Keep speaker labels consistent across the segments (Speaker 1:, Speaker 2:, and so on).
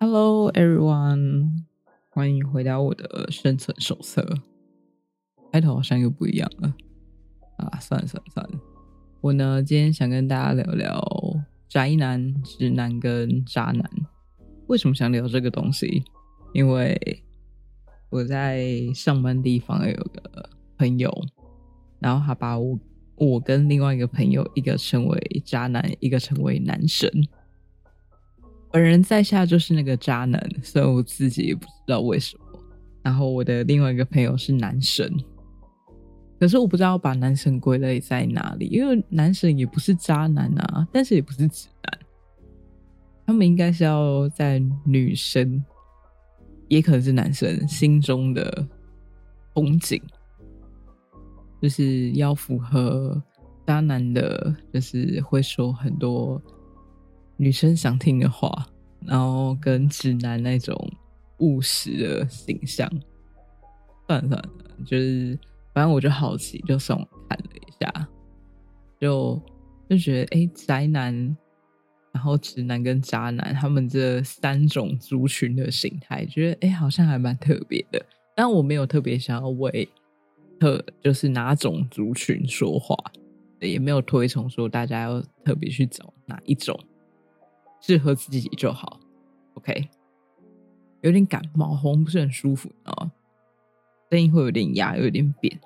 Speaker 1: Hello, everyone！欢迎回到我的生存手册。开头好像又不一样了啊！算了算了算了，我呢今天想跟大家聊聊宅男、直男跟渣男。为什么想聊这个东西？因为我在上班地方有个朋友，然后他把我我跟另外一个朋友，一个称为渣男，一个称为男神。本人在下就是那个渣男，所以我自己也不知道为什么。然后我的另外一个朋友是男神，可是我不知道把男神归类在哪里，因为男神也不是渣男啊，但是也不是直男，他们应该是要在女生，也可能是男生心中的风景，就是要符合渣男的，就是会说很多。女生想听的话，然后跟直男那种务实的形象，算了算了，就是反正我就好奇，就上网看了一下，就就觉得哎，宅男，然后直男跟渣男，他们这三种族群的形态，觉得哎，好像还蛮特别的。但我没有特别想要为特就是哪种族群说话，也没有推崇说大家要特别去找哪一种。适合自己就好，OK。有点感冒，喉咙不是很舒服啊，声音会有点哑，有点扁。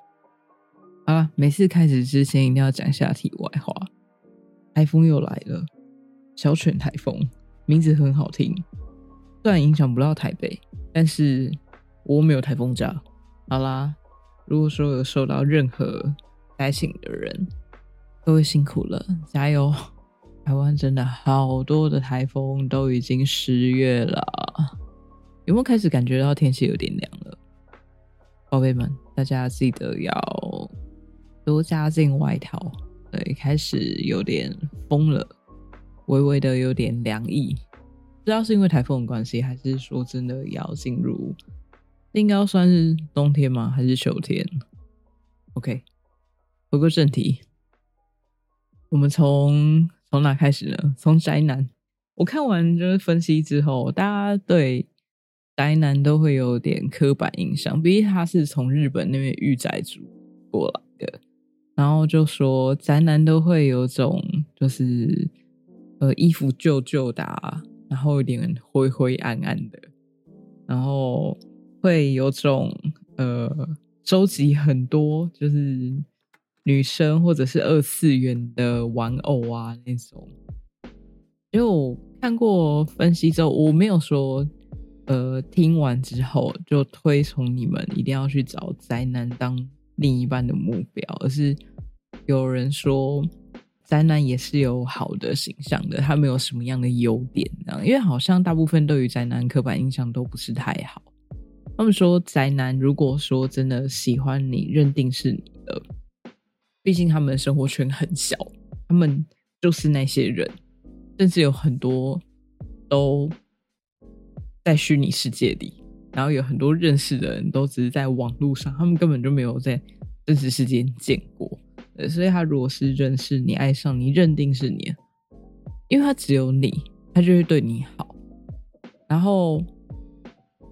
Speaker 1: 啊，每次开始之前一定要讲下题外话。台风又来了，小犬台风，名字很好听。虽然影响不到台北，但是我没有台风假。好啦，如果说有受到任何灾情的人，各位辛苦了，加油！台湾真的好多的台风，都已经十月了，有没有开始感觉到天气有点凉了？宝贝们，大家记得要多加件外套。对，开始有点风了，微微的有点凉意，不知道是因为台风的关系，还是说真的要进入，应该算是冬天吗？还是秋天？OK，回归正题，我们从。从哪开始呢？从宅男，我看完就是分析之后，大家对宅男都会有点刻板印象，毕竟他是从日本那边御宅族过来的，然后就说宅男都会有种就是呃衣服旧旧的，然后有点灰灰暗暗的，然后会有种呃收集很多就是。女生或者是二次元的玩偶啊那种，因为我看过分析之后，我没有说，呃，听完之后就推崇你们一定要去找宅男当另一半的目标，而是有人说宅男也是有好的形象的，他们有什么样的优点呢？因为好像大部分对于宅男刻板印象都不是太好。他们说宅男如果说真的喜欢你，认定是你的。毕竟他们的生活圈很小，他们就是那些人，甚至有很多都在虚拟世界里，然后有很多认识的人都只是在网络上，他们根本就没有在真实世界见过。所以，他如果是认识你、爱上你、认定是你，因为他只有你，他就会对你好。然后，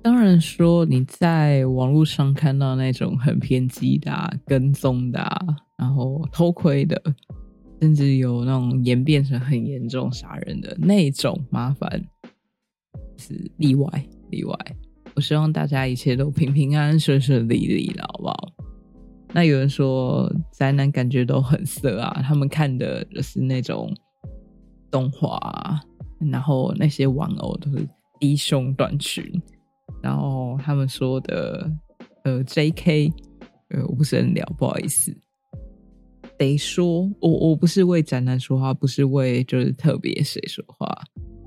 Speaker 1: 当然说你在网络上看到那种很偏激的、跟踪的。然后偷窥的，甚至有那种演变成很严重杀人的那种麻烦，是例外例外。我希望大家一切都平平安安、顺顺利利的，好不好？那有人说宅男感觉都很色啊，他们看的就是那种动画，然后那些玩偶都是低胸短裙，然后他们说的呃 J.K. 呃我不是很了，不好意思。得说，我我不是为宅男说话，不是为就是特别谁说话。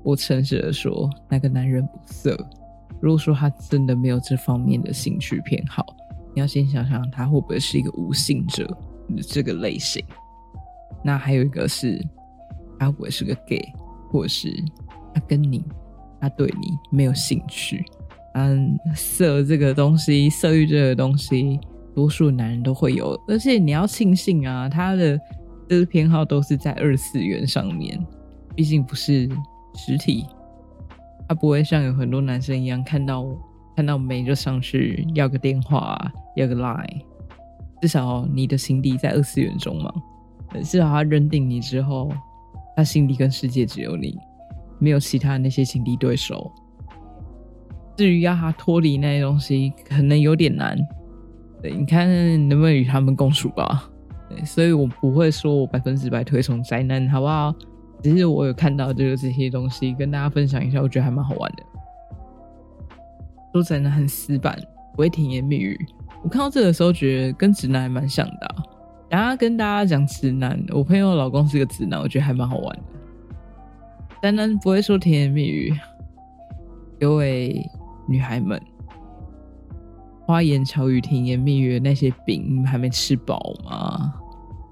Speaker 1: 我诚实的说，那个男人不色。如果说他真的没有这方面的兴趣偏好，你要先想想他会不会是一个无性者这个类型。那还有一个是，他会不会是个 gay，或者是他跟你，他对你没有兴趣。嗯，色这个东西，色欲这个东西。多数男人都会有，而且你要庆幸啊，他的这个偏好都是在二次元上面，毕竟不是实体。他不会像有很多男生一样看到看到美就上去要个电话，要个 line。至少你的心底在二次元中嘛，至少他认定你之后，他心底跟世界只有你，没有其他那些情敌对手。至于要他脱离那些东西，可能有点难。你看能不能与他们共处吧？对，所以我不会说我百分之百推崇宅男，好不好？只是我有看到就是这些东西，跟大家分享一下，我觉得还蛮好玩的。说宅男很死板，不会甜言蜜语。我看到这个时候，觉得跟直男还蛮像的。然后跟大家讲直男，我朋友老公是个直男，我觉得还蛮好玩的。宅男不会说甜言蜜语，各位女孩们，花言巧语、甜言蜜语那些饼，你们还没吃饱吗？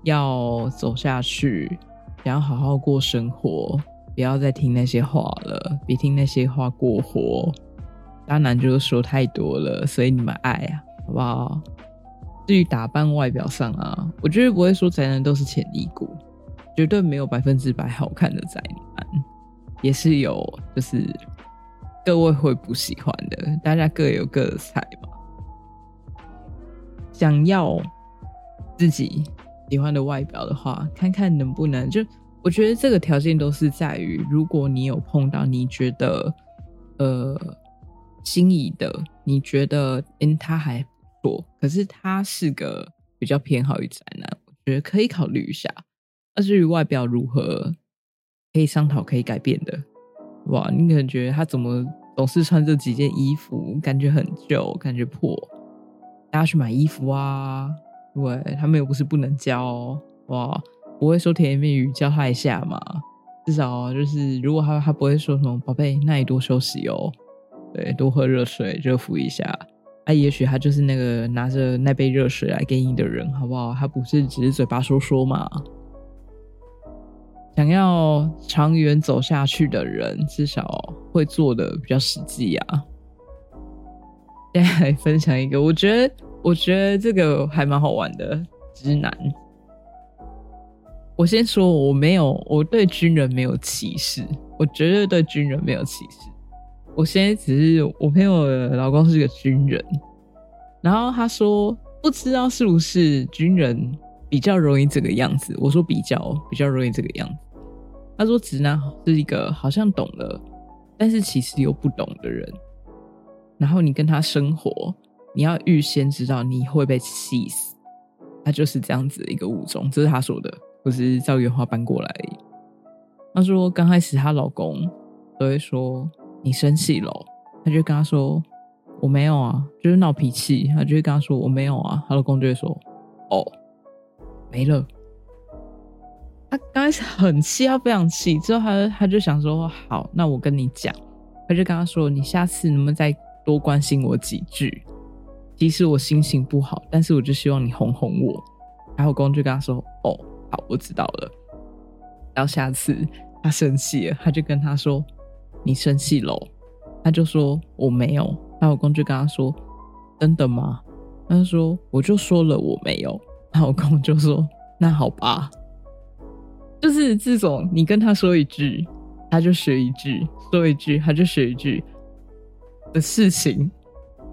Speaker 1: 要走下去，想要好好过生活，不要再听那些话了，别听那些话过活。渣男就是说太多了，所以你们爱啊。好不好？至于打扮外表上啊，我绝对不会说宅男都是潜力股，绝对没有百分之百好看的宅男，也是有，就是各位会不喜欢的，大家各有各的菜嘛。想要自己喜欢的外表的话，看看能不能就，我觉得这个条件都是在于，如果你有碰到你觉得呃心仪的，你觉得嗯他还不错。可是他是个比较偏好于宅男，我觉得可以考虑一下。那至于外表如何，可以商讨，可以改变的。哇，你可能觉得他怎么总是穿这几件衣服，感觉很旧，感觉破。大家去买衣服啊，对他们又不是不能教。哇，不会说甜言蜜语教他一下嘛？至少就是如果他他不会说什么宝贝，那你多休息哦，对，多喝热水，热敷一下。啊，也许他就是那个拿着那杯热水来给你的人，好不好？他不是只是嘴巴说说嘛。想要长远走下去的人，至少会做的比较实际啊。再 来分享一个，我觉得，我觉得这个还蛮好玩的。直男，我先说，我没有，我对军人没有歧视，我绝对对军人没有歧视。我现在只是我朋友的老公是个军人，然后他说不知道是不是军人比较容易这个样子。我说比较比较容易这个样子。他说直男是一个好像懂了，但是其实又不懂的人。然后你跟他生活，你要预先知道你会被气死。他就是这样子的一个物种，这是他说的，不是照原话搬过来。他说刚开始她老公都会说。你生气了，他就跟他说：“我没有啊，就是闹脾气。”他就会跟他说：“我没有啊。”她老公就会说：“哦，没了。”他刚开始很气，他非常气。之后他他就想说：“好，那我跟你讲。”他就跟他说：“你下次能不能再多关心我几句？即使我心情不好，但是我就希望你哄哄我。”然后公就跟他说：“哦，好，我知道了。”然后下次他生气了，他就跟他说。你生气喽？他就说我没有。她老公就跟他说：“真的吗？”他就说：“我就说了我没有。”她老公就说：“那好吧。”就是这种，你跟他说一句，他就学一句；说一句，他就学一句的事情。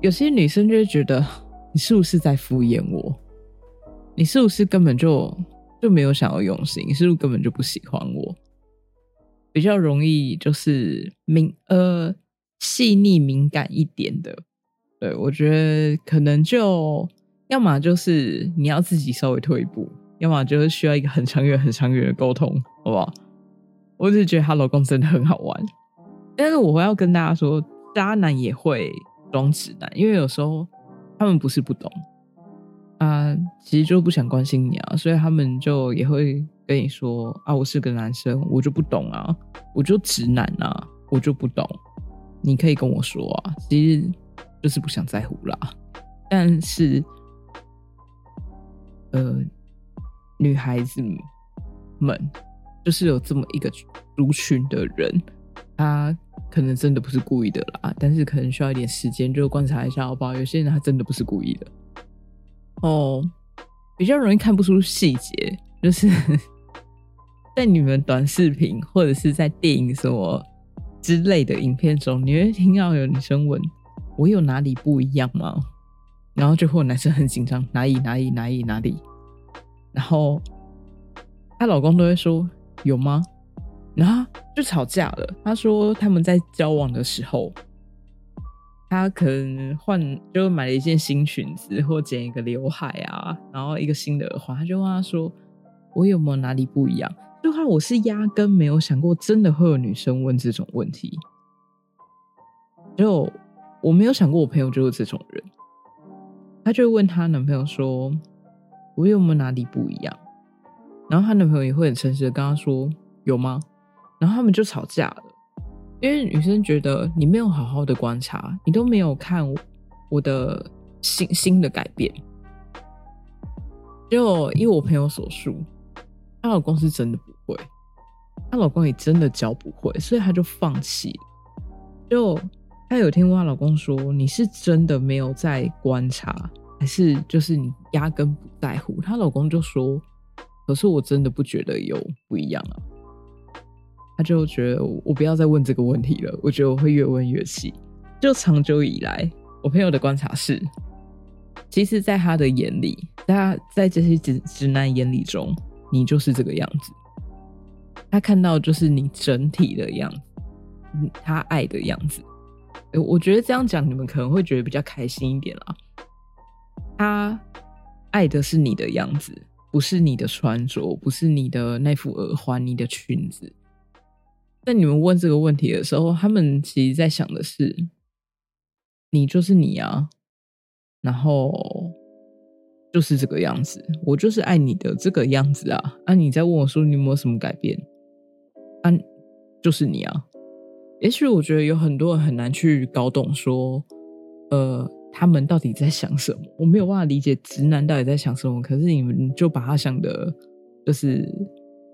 Speaker 1: 有些女生就会觉得，你是不是在敷衍我？你是不是根本就就没有想要用心？你是不是根本就不喜欢我？比较容易就是敏呃细腻敏感一点的，对我觉得可能就要么就是你要自己稍微退一步，要么就是需要一个很长远、很长远的沟通，好不好？我只是觉得她老公真的很好玩，但是我要跟大家说，渣男也会装直男，因为有时候他们不是不懂啊，其实就不想关心你啊，所以他们就也会。跟你说啊，我是个男生，我就不懂啊，我就直男啊，我就不懂。你可以跟我说啊，其实就是不想在乎啦。但是，呃，女孩子们就是有这么一个族群的人，他可能真的不是故意的啦，但是可能需要一点时间，就观察一下好不好？有些人他真的不是故意的哦，比较容易看不出细节，就是。在你们短视频或者是在电影什么之类的影片中，你会听到有女生问：“我有哪里不一样吗？”然后就会男生很紧张：“哪里哪里哪里哪里？”然后她老公都会说：“有吗？”然后就吵架了。他说他们在交往的时候，他可能换就买了一件新裙子，或剪一个刘海啊，然后一个新的耳环，他就问他说：“我有没有哪里不一样？”就他我是压根没有想过，真的会有女生问这种问题。就我没有想过，我朋友就是这种人。他就问他男朋友说：“我有没有哪里不一样？”然后他男朋友也会很诚实的跟他说：“有吗？”然后他们就吵架了，因为女生觉得你没有好好的观察，你都没有看我的新新的改变。就依我朋友所述，她老公是真的不会，她老公也真的教不会，所以她就放弃。就她有听过她老公说：“你是真的没有在观察，还是就是你压根不在乎？”她老公就说：“可是我真的不觉得有不一样啊。”他就觉得我不要再问这个问题了，我觉得我会越问越气。就长久以来，我朋友的观察是，其实，在他的眼里，他在这些直直男眼里中，你就是这个样子。他看到就是你整体的样子，他爱的样子。我觉得这样讲，你们可能会觉得比较开心一点啦。他爱的是你的样子，不是你的穿着，不是你的那副耳环、你的裙子。在你们问这个问题的时候，他们其实在想的是，你就是你啊，然后就是这个样子，我就是爱你的这个样子啊。啊，你在问我说你有没有什么改变？啊，就是你啊。也许我觉得有很多人很难去搞懂，说，呃，他们到底在想什么？我没有办法理解直男到底在想什么。可是你们就把他想的，就是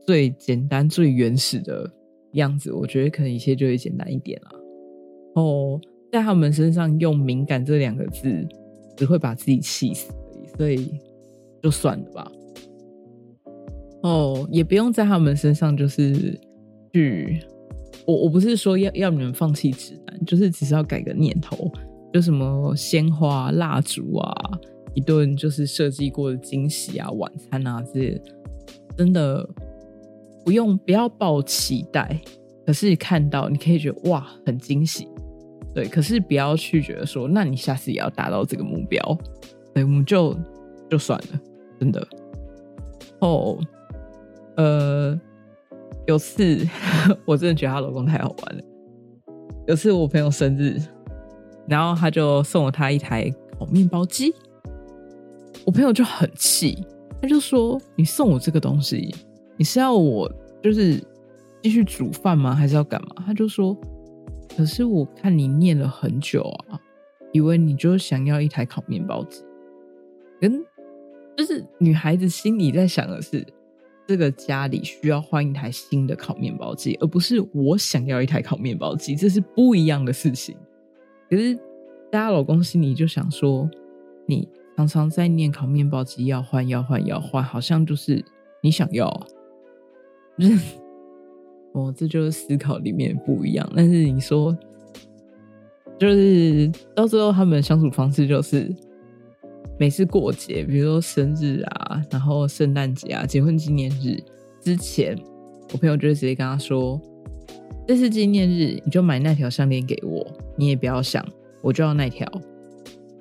Speaker 1: 最简单、最原始的。样子，我觉得可能一切就会简单一点了。哦，在他们身上用“敏感”这两个字，只会把自己气死而已，所以就算了吧。哦，也不用在他们身上就是去，我我不是说要要你们放弃直男，就是只是要改个念头，就什么鲜花、蜡烛啊，一顿就是设计过的惊喜啊，晚餐啊这些，真的。不用，不要抱期待，可是看到你可以觉得哇，很惊喜，对。可是不要去觉得说，那你下次也要达到这个目标，对，我们就就算了，真的。哦，呃，有次 我真的觉得她老公太好玩了。有次我朋友生日，然后他就送了他一台烤面包机，我朋友就很气，他就说：“你送我这个东西。”你是要我就是继续煮饭吗？还是要干嘛？他就说：“可是我看你念了很久啊，以为你就想要一台烤面包机。跟就是女孩子心里在想的是，这个家里需要换一台新的烤面包机，而不是我想要一台烤面包机，这是不一样的事情。可是大家老公心里就想说，你常常在念烤面包机要换要换要换，好像就是你想要。”是 哦，这就是思考里面不一样。但是你说，就是到最后他们相处方式就是，每次过节，比如说生日啊，然后圣诞节啊，结婚纪念日之前，我朋友就会直接跟他说：“这是纪念日，你就买那条项链给我，你也不要想，我就要那条。”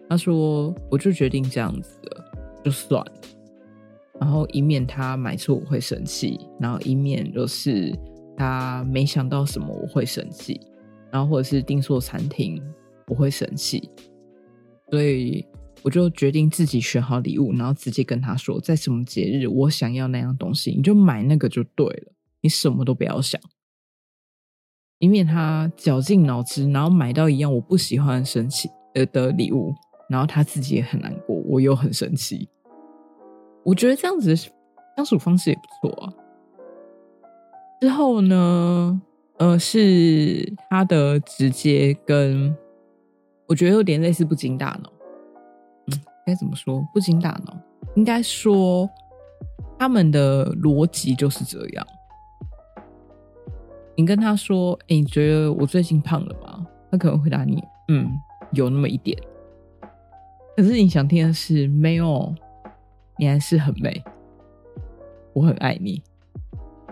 Speaker 1: 他说：“我就决定这样子了，就算了。”然后一面他买错我会生气，然后一面就是他没想到什么我会生气，然后或者是订错餐厅我会生气，所以我就决定自己选好礼物，然后直接跟他说，在什么节日我想要那样东西，你就买那个就对了，你什么都不要想，以免他绞尽脑汁，然后买到一样我不喜欢生气呃的礼物，然后他自己也很难过，我又很生气。我觉得这样子的相处方式也不错啊。之后呢，呃，是他的直接跟我觉得有点类似不经大脑。嗯，该怎么说？不经大脑，应该说他们的逻辑就是这样。你跟他说：“哎，你觉得我最近胖了吗？”他可能回答你：“嗯，有那么一点。”可是你想听的是：“没有，你还是很美，我很爱你。”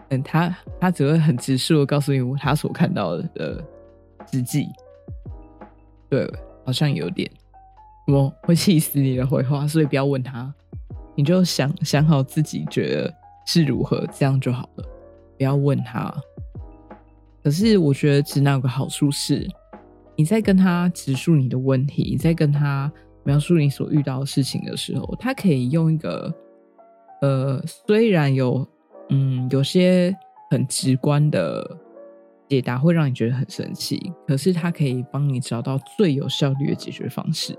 Speaker 1: 嗯，他他只会很直述的告诉你他所看到的实际。对，好像有点，我会气死你的回话，所以不要问他，你就想想好自己觉得是如何，这样就好了，不要问他。可是我觉得直男有个好处是，你在跟他直述你的问题，你在跟他描述你所遇到的事情的时候，他可以用一个，呃，虽然有，嗯，有些很直观的解答会让你觉得很生气，可是他可以帮你找到最有效率的解决方式。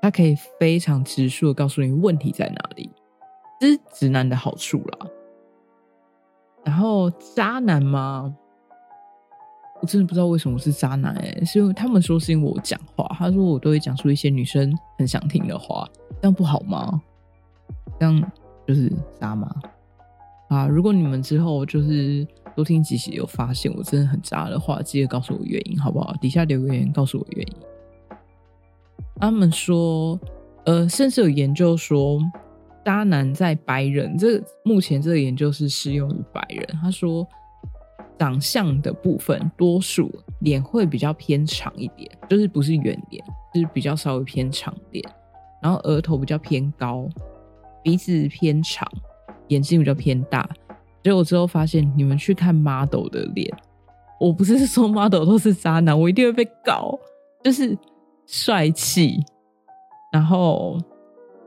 Speaker 1: 他可以非常直述的告诉你问题在哪里，这是直男的好处啦。然后渣男吗？我真的不知道为什么是渣男哎，是因为他们说是因为我讲话，他说我都会讲出一些女生很想听的话，这样不好吗？这样就是渣吗？啊！如果你们之后就是多听几集，有发现我真的很渣的话，记得告诉我原因好不好？底下留言告诉我原因。他们说，呃，甚至有研究说，渣男在白人，这目前这个研究是适用于白人。他说。长相的部分，多数脸会比较偏长一点，就是不是圆脸，就是比较稍微偏长点。然后额头比较偏高，鼻子偏长，眼睛比较偏大。结果之后发现，你们去看 model 的脸，我不是说 model 都是渣男，我一定会被搞。就是帅气，然后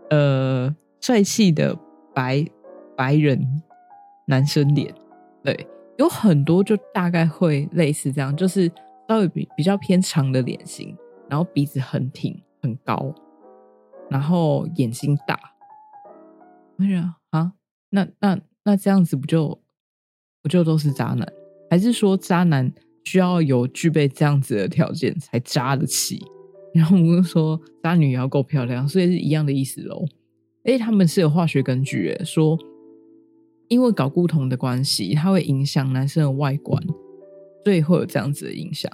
Speaker 1: 呃，帅气的白白人男生脸，对。有很多就大概会类似这样，就是稍微比比较偏长的脸型，然后鼻子很挺很高，然后眼睛大。我想啊，那那那这样子不就不就都是渣男？还是说渣男需要有具备这样子的条件才渣得起？然后我们说渣女也要够漂亮，所以是一样的意思喽。哎，他们是有化学根据诶，说。因为睾固酮的关系，它会影响男生的外观，所以会有这样子的影响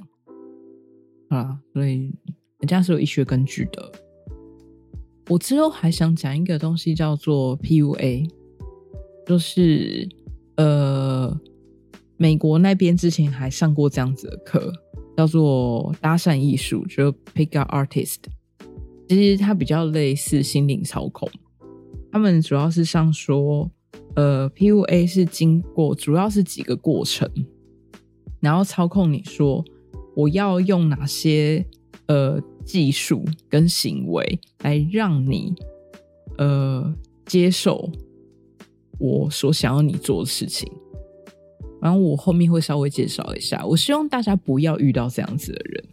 Speaker 1: 啊。所以人家是有医学根据的。我之后还想讲一个东西，叫做 PUA，就是呃，美国那边之前还上过这样子的课，叫做搭讪艺术，就 Pick Up Artist。其实它比较类似心灵操控，他们主要是上说。呃，PUA 是经过主要是几个过程，然后操控你说我要用哪些呃技术跟行为来让你呃接受我所想要你做的事情。然后我后面会稍微介绍一下，我希望大家不要遇到这样子的人，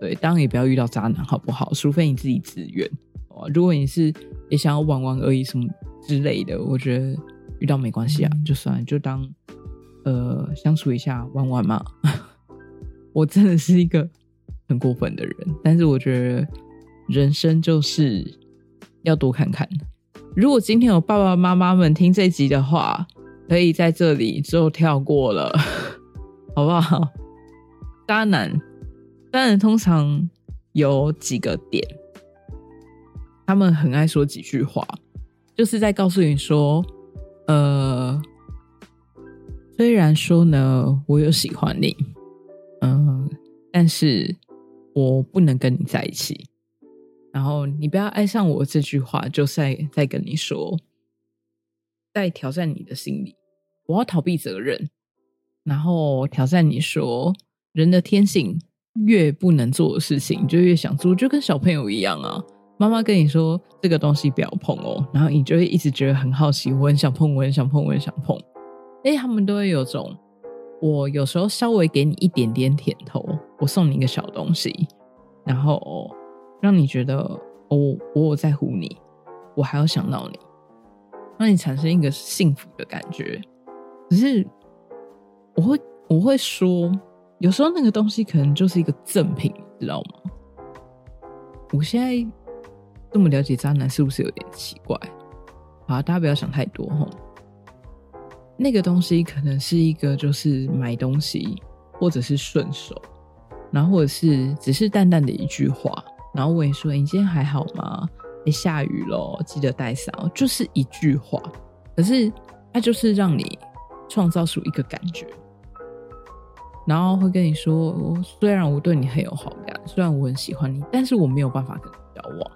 Speaker 1: 对，当然也不要遇到渣男，好不好？除非你自己自愿。如果你是也想要玩玩而已什么之类的，我觉得。遇到没关系啊，就算就当呃相处一下玩玩嘛。我真的是一个很过分的人，但是我觉得人生就是要多看看。如果今天有爸爸妈妈们听这集的话，可以在这里就跳过了，好不好？渣男，渣男通常有几个点，他们很爱说几句话，就是在告诉你说。呃，虽然说呢，我有喜欢你，嗯，但是我不能跟你在一起。然后你不要爱上我这句话，就在在跟你说，在挑战你的心理，我要逃避责任，然后挑战你说，人的天性越不能做的事情，就越想做，就跟小朋友一样啊。妈妈跟你说这个东西不要碰哦，然后你就会一直觉得很好奇，我很想碰，我很想碰，我很想碰。哎，他们都会有种，我有时候稍微给你一点点甜头，我送你一个小东西，然后让你觉得我我有在乎你，我还要想到你，让你产生一个幸福的感觉。可是我会我会说，有时候那个东西可能就是一个赠品，知道吗？我现在。这么了解渣男是不是有点奇怪？好，大家不要想太多哈。那个东西可能是一个，就是买东西，或者是顺手，然后或者是只是淡淡的一句话，然后我也说：“你今天还好吗？哎，下雨了，记得带伞。”就是一句话，可是它就是让你创造出一个感觉，然后会跟你说：“我虽然我对你很有好感，虽然我很喜欢你，但是我没有办法跟你交往。”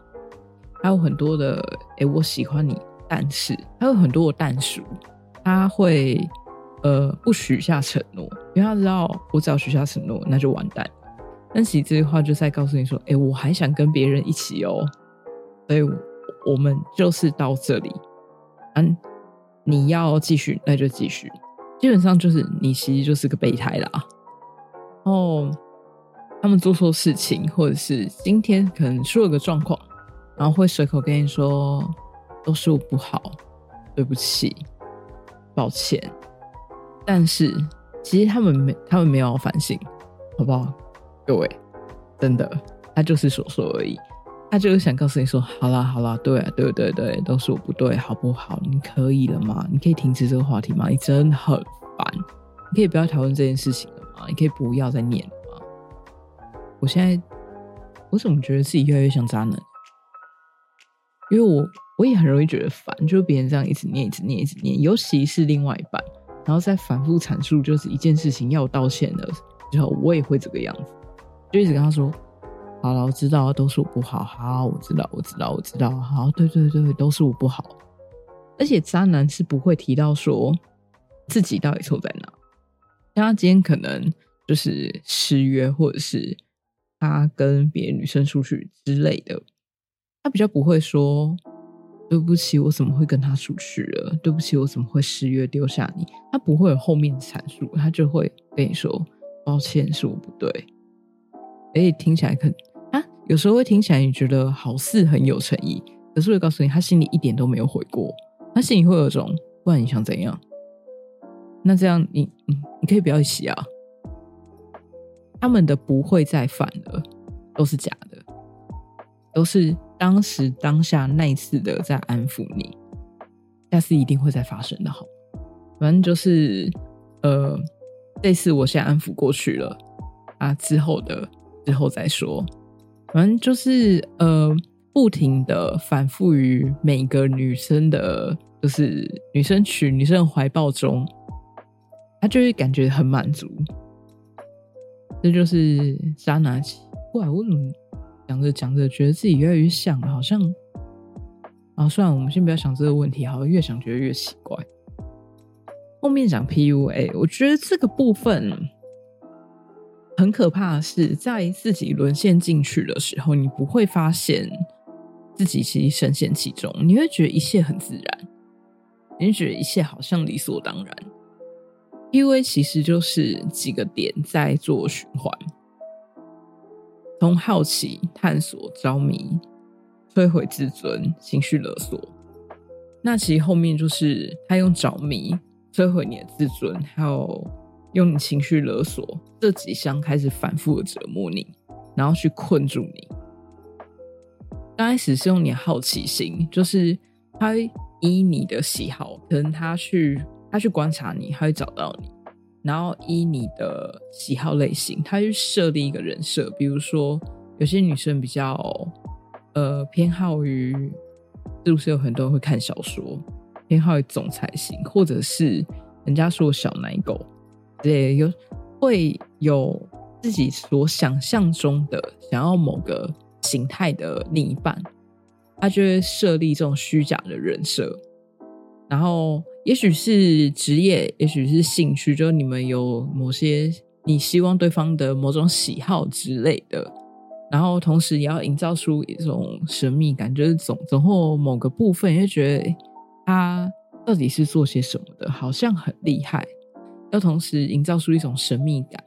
Speaker 1: 还有很多的“哎，我喜欢你，但是”还有很多的但书，他会。呃，不许下承诺，因为他知道我只要许下承诺，那就完蛋。但其实这句话就在告诉你说：“哎，我还想跟别人一起哦，所以我们就是到这里。嗯，你要继续，那就继续。基本上就是你其实就是个备胎啦。然后他们做错事情，或者是今天可能出了个状况，然后会随口跟你说：都是我不好，对不起，抱歉。”但是，其实他们没，他们没有反省，好不好？各位，真的，他就是说说而已，他就是想告诉你说，好啦，好啦，对，对，对，对，都是我不对，好不好？你可以了吗？你可以停止这个话题吗？你真的很烦，你可以不要讨论这件事情了吗？你可以不要再念了吗？我现在，我怎么觉得自己越来越像渣男？因为我我也很容易觉得烦，就是别人这样一直念，一直念，一直念，尤其是另外一半。然后再反复阐述，就是一件事情要道歉的之后，我也会这个样子，就一直跟他说：“好了，我知道都是我不好，好，我知道，我知道，我知道，好，对对对，都是我不好。”而且渣男是不会提到说自己到底错在哪，像他今天可能就是失约，或者是他跟别的女生出去之类的，他比较不会说。对不起，我怎么会跟他出去了？对不起，我怎么会失约丢下你？他不会有后面阐述，他就会跟你说：“抱歉，是我不对。”哎，听起来可啊，有时候会听起来你觉得好似很有诚意，可是我告诉你，他心里一点都没有悔过，他心里会有种不然你想怎样？那这样你嗯，你可以不要洗啊。他们的不会再犯了，都是假的，都是。当时当下那一次的在安抚你，下次一定会再发生的。好，反正就是呃，这次我现在安抚过去了啊，之后的之后再说。反正就是呃，不停的反复于每个女生的，就是女生群、女生的怀抱中，她就会感觉很满足。这就是渣男奇怪，我怎么？讲着讲着，觉得自己越来越像，好像啊，算了，我们先不要想这个问题，好像越想觉得越奇怪。后面讲 PUA，我觉得这个部分很可怕的是，在自己沦陷进去的时候，你不会发现自己其实深陷其中，你会觉得一切很自然，你会觉得一切好像理所当然。PUA 其实就是几个点在做循环。从好奇、探索、着迷、摧毁自尊、情绪勒索，那其实后面就是他用着迷摧毁你的自尊，还有用你情绪勒索这几项开始反复的折磨你，然后去困住你。刚开始是用你的好奇心，就是他依你的喜好，可能他去他去观察你，他会找到你。然后依你的喜好类型，他去设立一个人设，比如说有些女生比较呃偏好于，是不是有很多人会看小说，偏好于总裁型，或者是人家说小奶狗，对，有会有自己所想象中的想要某个形态的另一半，他就会设立这种虚假的人设，然后。也许是职业，也许是兴趣，就你们有某些你希望对方的某种喜好之类的，然后同时也要营造出一种神秘感，就是总总或某个部分，也觉得他到底是做些什么的，好像很厉害，要同时营造出一种神秘感。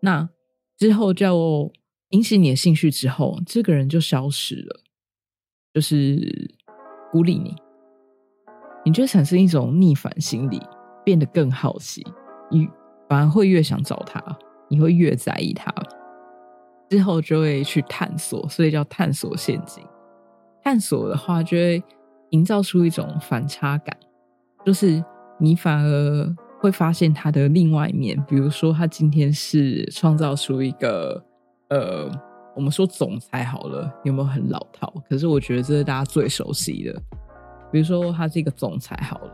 Speaker 1: 那之后就引起你的兴趣之后，这个人就消失了，就是孤立你。你就产生一种逆反心理，变得更好奇，你反而会越想找他，你会越在意他，之后就会去探索，所以叫探索陷阱。探索的话，就会营造出一种反差感，就是你反而会发现他的另外一面，比如说他今天是创造出一个呃，我们说总裁好了，有没有很老套？可是我觉得这是大家最熟悉的。比如说他是一个总裁好了，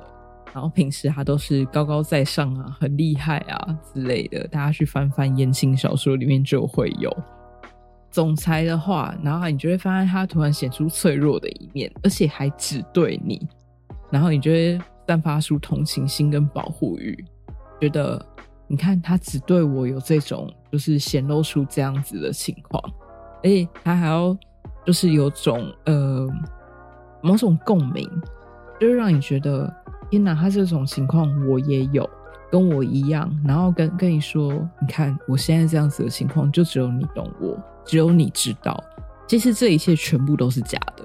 Speaker 1: 然后平时他都是高高在上啊，很厉害啊之类的。大家去翻翻言情小说里面就会有总裁的话，然后你就会发现他突然显出脆弱的一面，而且还只对你，然后你就会。散发出同情心跟保护欲，觉得你看他只对我有这种，就是显露出这样子的情况，而且他还要就是有种呃某种共鸣，就是让你觉得天哪，他这种情况我也有，跟我一样，然后跟跟你说，你看我现在这样子的情况，就只有你懂我，只有你知道，其实这一切全部都是假的。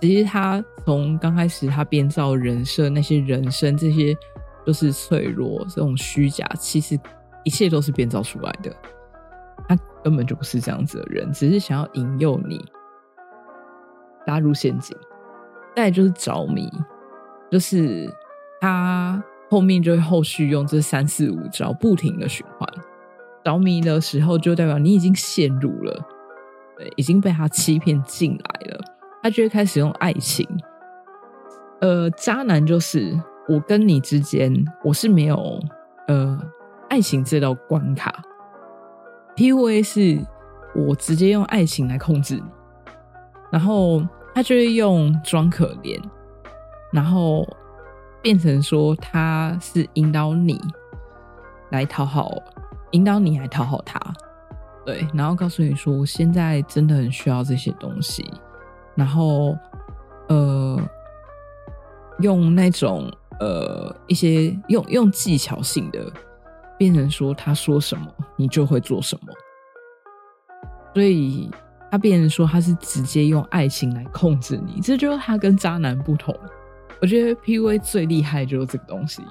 Speaker 1: 其实他从刚开始，他编造人设，那些人生，这些都是脆弱，这种虚假，其实一切都是编造出来的。他根本就不是这样子的人，只是想要引诱你拉入陷阱。再就是着迷，就是他后面就会后续用这三四五招不停的循环。着迷的时候，就代表你已经陷入了，对，已经被他欺骗进来了。他就会开始用爱情，呃，渣男就是我跟你之间，我是没有呃爱情这道关卡。PUA 是我直接用爱情来控制你，然后他就会用装可怜，然后变成说他是引导你来讨好，引导你来讨好他，对，然后告诉你说我现在真的很需要这些东西。然后，呃，用那种呃一些用用技巧性的，变成说他说什么你就会做什么，所以他变成说他是直接用爱情来控制你，这就是他跟渣男不同。我觉得 PUA 最厉害就是这个东西。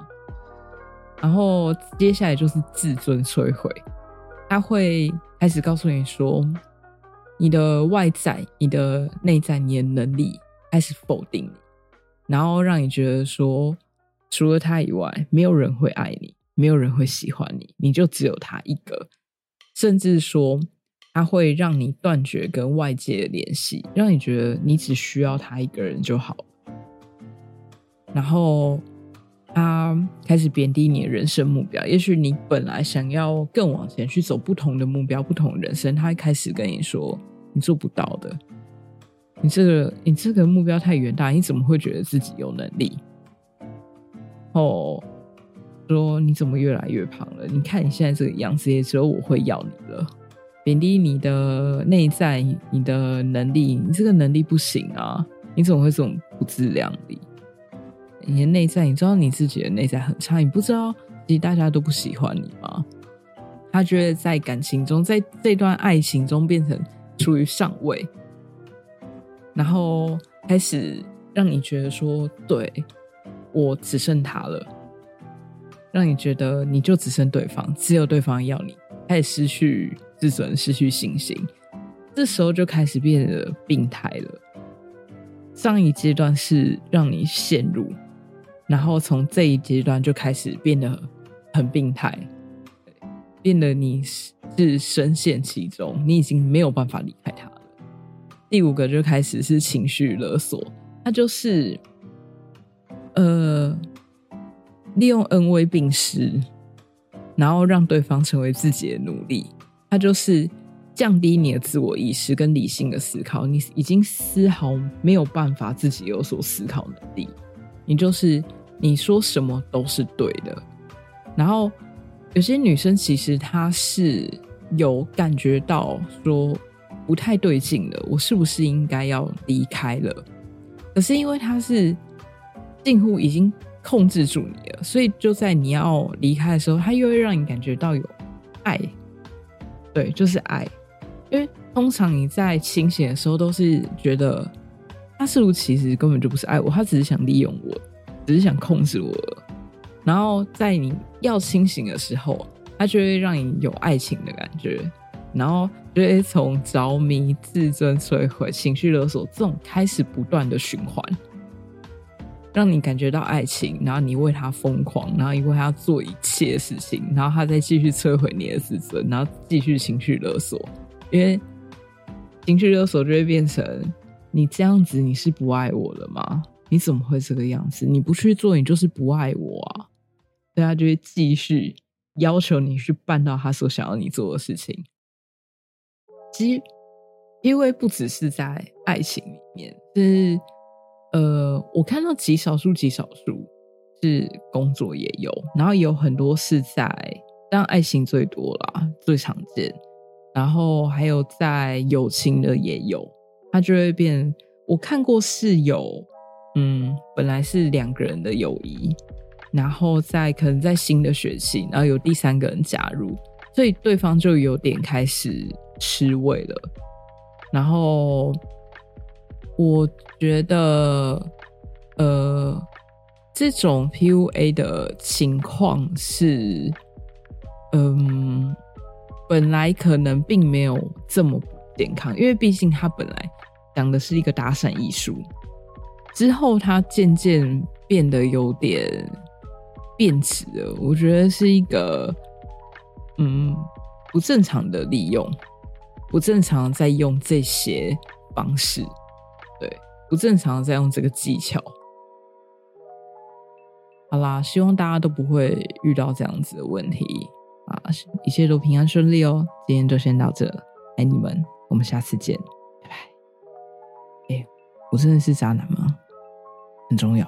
Speaker 1: 然后接下来就是自尊摧毁，他会开始告诉你说。你的外在、你的内在、你的能力开始否定你，然后让你觉得说，除了他以外，没有人会爱你，没有人会喜欢你，你就只有他一个。甚至说，他会让你断绝跟外界的联系，让你觉得你只需要他一个人就好。然后，他开始贬低你的人生目标。也许你本来想要更往前去走不同的目标、不同人生，他会开始跟你说。你做不到的，你这个你这个目标太远大，你怎么会觉得自己有能力？哦，说你怎么越来越胖了？你看你现在这个样子，也只有我会要你了。贬低你的内在，你的能力，你这个能力不行啊！你怎么会这种不自量力？你的内在，你知道你自己的内在很差，你不知道其实大家都不喜欢你吗？他觉得在感情中，在这段爱情中变成。处于上位，然后开始让你觉得说，对我只剩他了，让你觉得你就只剩对方，只有对方要你，开始失去自尊，失去信心，这时候就开始变得病态了。上一阶段是让你陷入，然后从这一阶段就开始变得很病态。变得你是深陷其中，你已经没有办法离开他了。第五个就开始是情绪勒索，他就是呃利用恩威并施，然后让对方成为自己的奴隶。他就是降低你的自我意识跟理性的思考，你已经丝毫没有办法自己有所思考能力。你就是你说什么都是对的，然后。有些女生其实她是有感觉到说不太对劲了，我是不是应该要离开了？可是因为她是近乎已经控制住你了，所以就在你要离开的时候，她又会让你感觉到有爱，对，就是爱。因为通常你在清醒的时候都是觉得他是不是其实根本就不是爱我，他只是想利用我，只是想控制我。然后在你要清醒的时候，他就会让你有爱情的感觉，然后就会从着迷、自尊摧毁、情绪勒索这种开始不断的循环。让你感觉到爱情，然后你为他疯狂，然后你为他做一切事情，然后他再继续摧毁你的自尊，然后继续情绪勒索，因为情绪勒索就会变成你这样子，你是不爱我了吗？你怎么会这个样子？你不去做，你就是不爱我啊！所以他就会继续要求你去办到他所想要你做的事情。其实，因为不只是在爱情里面，是呃，我看到极少数、极少数是工作也有，然后有很多是在，当然爱情最多啦，最常见。然后还有在友情的也有，他就会变。我看过是有，嗯，本来是两个人的友谊，然后在可能在新的学期，然后有第三个人加入，所以对方就有点开始吃味了。然后我觉得，呃，这种 PUA 的情况是，嗯。本来可能并没有这么健康，因为毕竟他本来讲的是一个打伞艺术，之后他渐渐变得有点变质了。我觉得是一个嗯不正常的利用，不正常在用这些方式，不正常的在用这个技巧。好啦，希望大家都不会遇到这样子的问题。啊，一切都平安顺利哦！今天就先到这，爱你们，我们下次见，拜拜。哎，我真的是渣男吗？很重要。